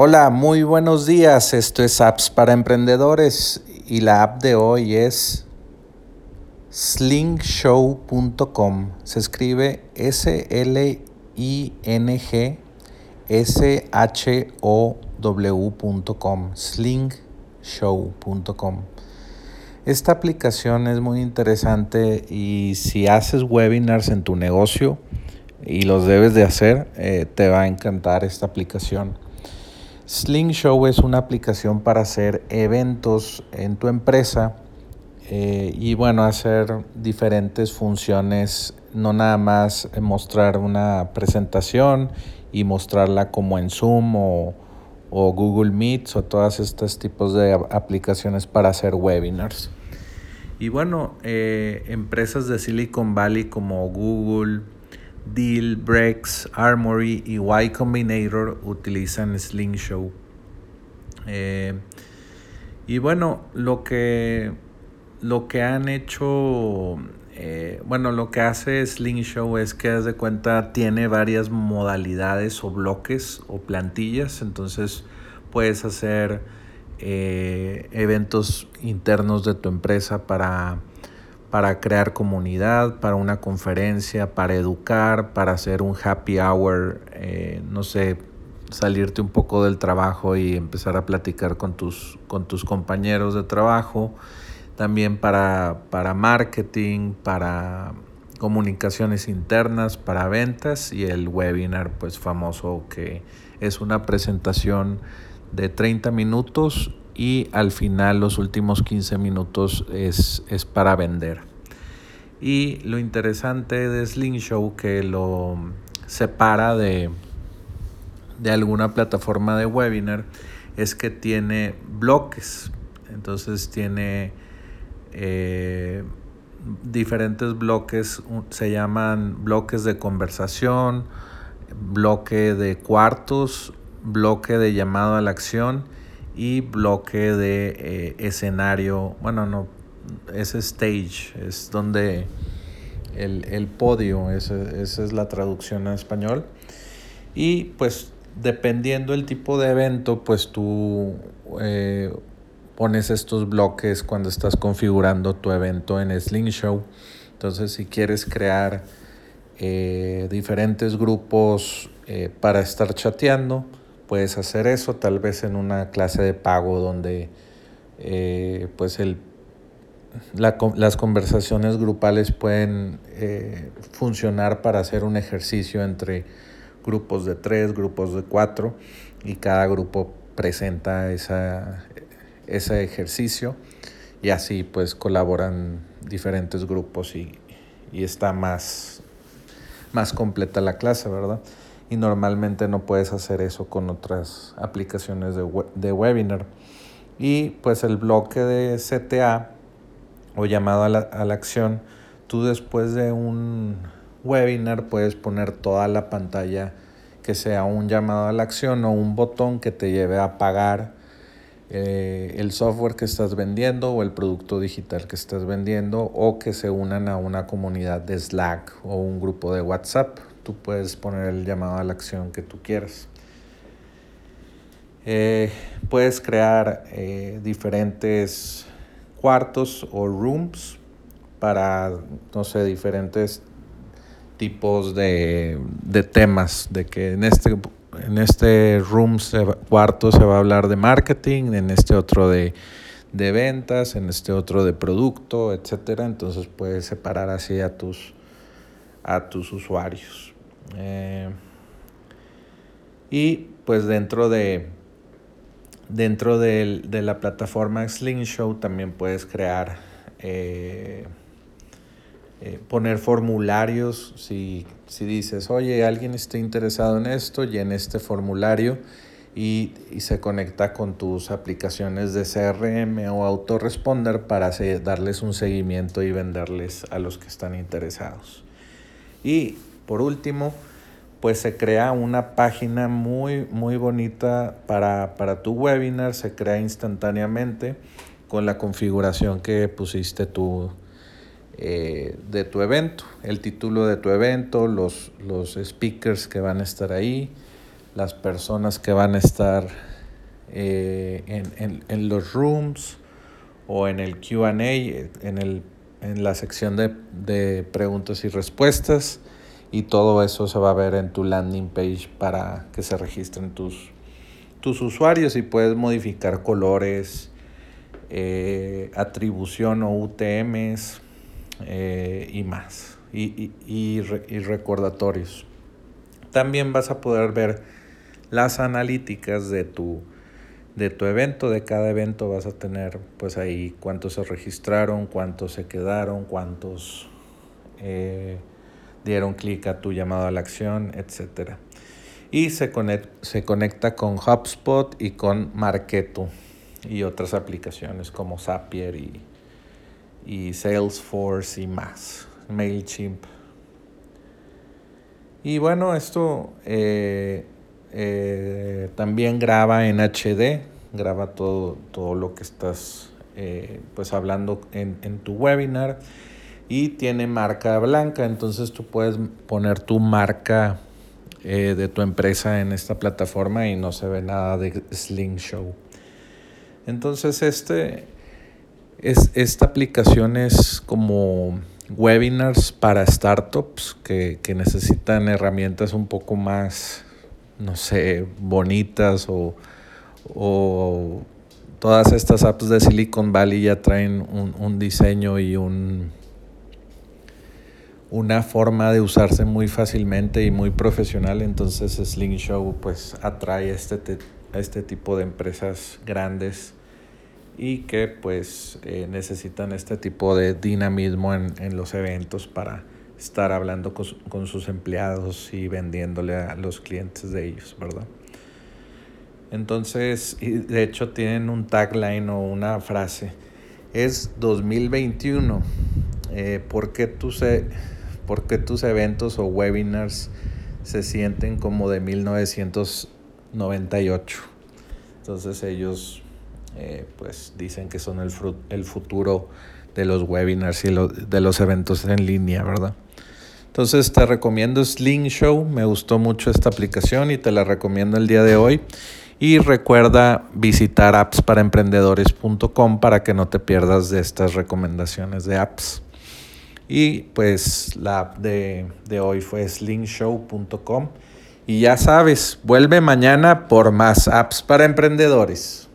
Hola, muy buenos días. Esto es Apps para Emprendedores y la app de hoy es slingshow.com. Se escribe S-L-I-N-G-S-H-O-W.com. Slingshow.com. Esta aplicación es muy interesante y si haces webinars en tu negocio y los debes de hacer, eh, te va a encantar esta aplicación. Slingshow es una aplicación para hacer eventos en tu empresa eh, y bueno, hacer diferentes funciones, no nada más mostrar una presentación y mostrarla como en Zoom o, Google Meets o todos estos tipos de aplicaciones para hacer webinars. Y bueno, eh, empresas de Silicon Valley como Google, Deal, Brex, Armory y Y Combinator utilizan Slingshow. Eh, y bueno, lo que, lo que han hecho, eh, bueno, lo que hace Slingshow es que, de cuenta, tiene varias modalidades o bloques o plantillas. Entonces, puedes hacer eh, eventos internos de tu empresa para para crear comunidad, para una conferencia, para educar, para hacer un happy hour, eh, no sé, salirte un poco del trabajo y empezar a platicar con tus, con tus compañeros de trabajo, también para, para marketing, para comunicaciones internas, para ventas y el webinar pues famoso que es una presentación de 30 minutos y al final los últimos 15 minutos es, para vender. Y lo interesante de Slingshow que lo separa de, de alguna plataforma de webinar es que tiene bloques. Entonces tiene eh, diferentes bloques, se llaman bloques de conversación, bloque de cuartos, bloque de llamado a la acción y bloque de eh, escenario, bueno, no, es stage, es donde el, podio, esa, es la traducción a español. Y pues dependiendo el tipo de evento, pues tú eh, pones estos bloques cuando estás configurando tu evento en Slingshow. Entonces, si quieres crear eh, diferentes grupos para estar chateando, puedes hacer eso, tal vez en una clase de pago donde eh, pues el, las conversaciones grupales pueden eh, funcionar para hacer un ejercicio entre grupos de tres, grupos de cuatro y cada grupo presenta esa, ese ejercicio y así pues colaboran diferentes grupos y, y está más, más completa la clase, ¿verdad? Y normalmente no puedes hacer eso con otras aplicaciones de, webinar. Y pues el bloque de CTA o llamado a la, a la acción, tú después de un webinar puedes poner toda la pantalla que sea un llamado a la acción o un botón que te lleve a pagar eh, el software que estás vendiendo o el producto digital que estás vendiendo o que se unan a una comunidad de Slack o un grupo de WhatsApp tú puedes poner el llamado a la acción que tú quieras. Eh, puedes crear eh, diferentes cuartos o rooms para, no sé, diferentes tipos de, temas, de que en este, en este room, cuarto se va a hablar de marketing, en este otro de, de ventas, en este otro de producto, etcétera. Entonces puedes separar así a tus, a tus usuarios. Eh, y pues dentro de dentro de, la plataforma Slingshow también puedes crear eh, eh, poner formularios. Si, si, dices oye alguien está interesado en esto y en este formulario y, y, se conecta con tus aplicaciones de CRM o autoresponder para darles un seguimiento y venderles a los que están interesados y por último, pues se crea una página muy, muy bonita para, tu webinar, se crea instantáneamente con la configuración que pusiste tú eh, de tu evento, el título de tu evento, los, los speakers que van a estar ahí, las personas que van a estar eh, en, los rooms o en el QA, en, en la sección de, de, preguntas y respuestas. Y todo eso se va a ver en tu landing page para que se registren tus, tus usuarios y puedes modificar colores, eh, atribución o UTMs eh, y más. Y, y, recordatorios. También vas a poder ver las analíticas de tu, de tu evento, de cada evento vas a tener pues ahí cuántos se registraron, cuántos se quedaron, cuántos eh, dieron clic a tu llamado a la acción, etc. Y se, se conecta con HubSpot y con Marketo y otras aplicaciones como Zapier y, y Salesforce y más, MailChimp. Y bueno, esto eh, eh, también graba en HD, graba todo, todo lo que estás eh, pues hablando en, en, tu webinar y tiene marca blanca, entonces tú puedes poner tu marca de tu empresa en esta plataforma y no se ve nada de Sling Show. Entonces, este, es, esta aplicación es como webinars para startups que, necesitan herramientas un poco más, no sé, bonitas o, todas estas apps de Silicon Valley ya traen un, diseño y un, una forma de usarse muy fácilmente y muy profesional. Entonces Sling Show pues atrae este, a este tipo de empresas grandes y que pues eh, necesitan este tipo de dinamismo en, en, los eventos para estar hablando con, con, sus empleados y vendiéndole a los clientes de ellos, ¿verdad? Entonces, y de hecho tienen un tagline o una frase, es 2021, eh, ¿por, qué tus, ¿por qué tus eventos o webinars se sienten como de 1998? Entonces ellos eh, pues dicen que son el, el futuro de los webinars y de los eventos en línea, ¿verdad? Entonces te recomiendo Show me gustó mucho esta aplicación y te la recomiendo el día de hoy. Y recuerda visitar appsparaemprendedores.com para que no te pierdas de estas recomendaciones de apps. Y pues la app de, de hoy fue slingshow.com. Y ya sabes, vuelve mañana por más apps para emprendedores.